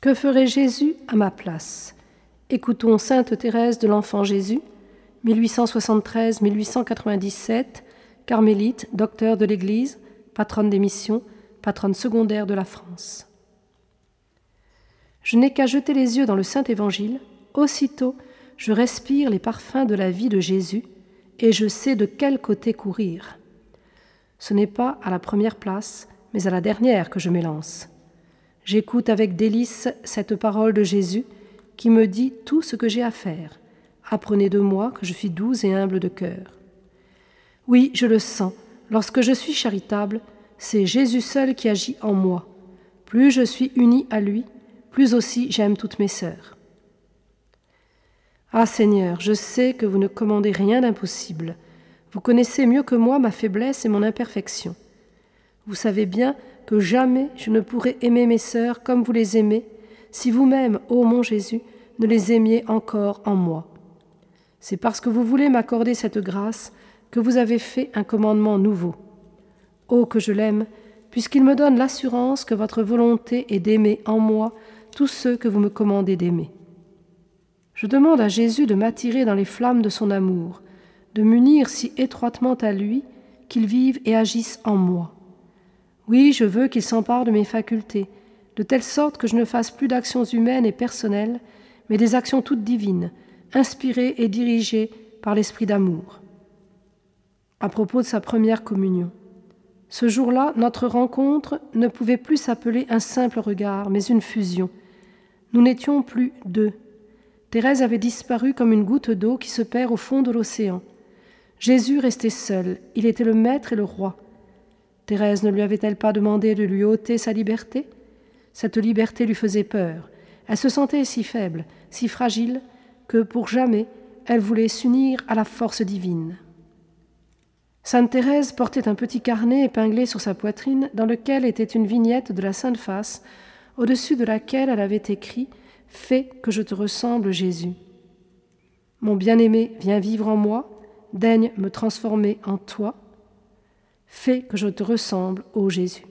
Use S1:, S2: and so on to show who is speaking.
S1: Que ferait Jésus à ma place? Écoutons Sainte Thérèse de l'Enfant Jésus, 1873-1897, carmélite, docteur de l'Église, patronne des missions, patronne secondaire de la France. Je n'ai qu'à jeter les yeux dans le Saint Évangile, aussitôt je respire les parfums de la vie de Jésus, et je sais de quel côté courir. Ce n'est pas à la première place, mais à la dernière que je m'élance. J'écoute avec délice cette parole de Jésus qui me dit tout ce que j'ai à faire. Apprenez de moi que je suis doux et humble de cœur. Oui, je le sens, lorsque je suis charitable, c'est Jésus seul qui agit en moi. Plus je suis uni à lui, plus aussi j'aime toutes mes sœurs. Ah Seigneur, je sais que vous ne commandez rien d'impossible. Vous connaissez mieux que moi ma faiblesse et mon imperfection. Vous savez bien que jamais je ne pourrai aimer mes sœurs comme vous les aimez, si vous-même, ô mon Jésus, ne les aimiez encore en moi. C'est parce que vous voulez m'accorder cette grâce que vous avez fait un commandement nouveau. Ô que je l'aime, puisqu'il me donne l'assurance que votre volonté est d'aimer en moi tous ceux que vous me commandez d'aimer. Je demande à Jésus de m'attirer dans les flammes de son amour, de m'unir si étroitement à lui qu'il vive et agisse en moi. Oui, je veux qu'il s'empare de mes facultés, de telle sorte que je ne fasse plus d'actions humaines et personnelles, mais des actions toutes divines, inspirées et dirigées par l'esprit d'amour. À propos de sa première communion. Ce jour-là, notre rencontre ne pouvait plus s'appeler un simple regard, mais une fusion. Nous n'étions plus deux. Thérèse avait disparu comme une goutte d'eau qui se perd au fond de l'océan. Jésus restait seul, il était le maître et le roi. Thérèse ne lui avait-elle pas demandé de lui ôter sa liberté? Cette liberté lui faisait peur. Elle se sentait si faible, si fragile, que pour jamais elle voulait s'unir à la force divine. Sainte Thérèse portait un petit carnet épinglé sur sa poitrine dans lequel était une vignette de la Sainte Face, au-dessus de laquelle elle avait écrit Fais que je te ressemble, Jésus. Mon bien-aimé, viens vivre en moi, daigne me transformer en toi. Fais que je te ressemble, ô Jésus.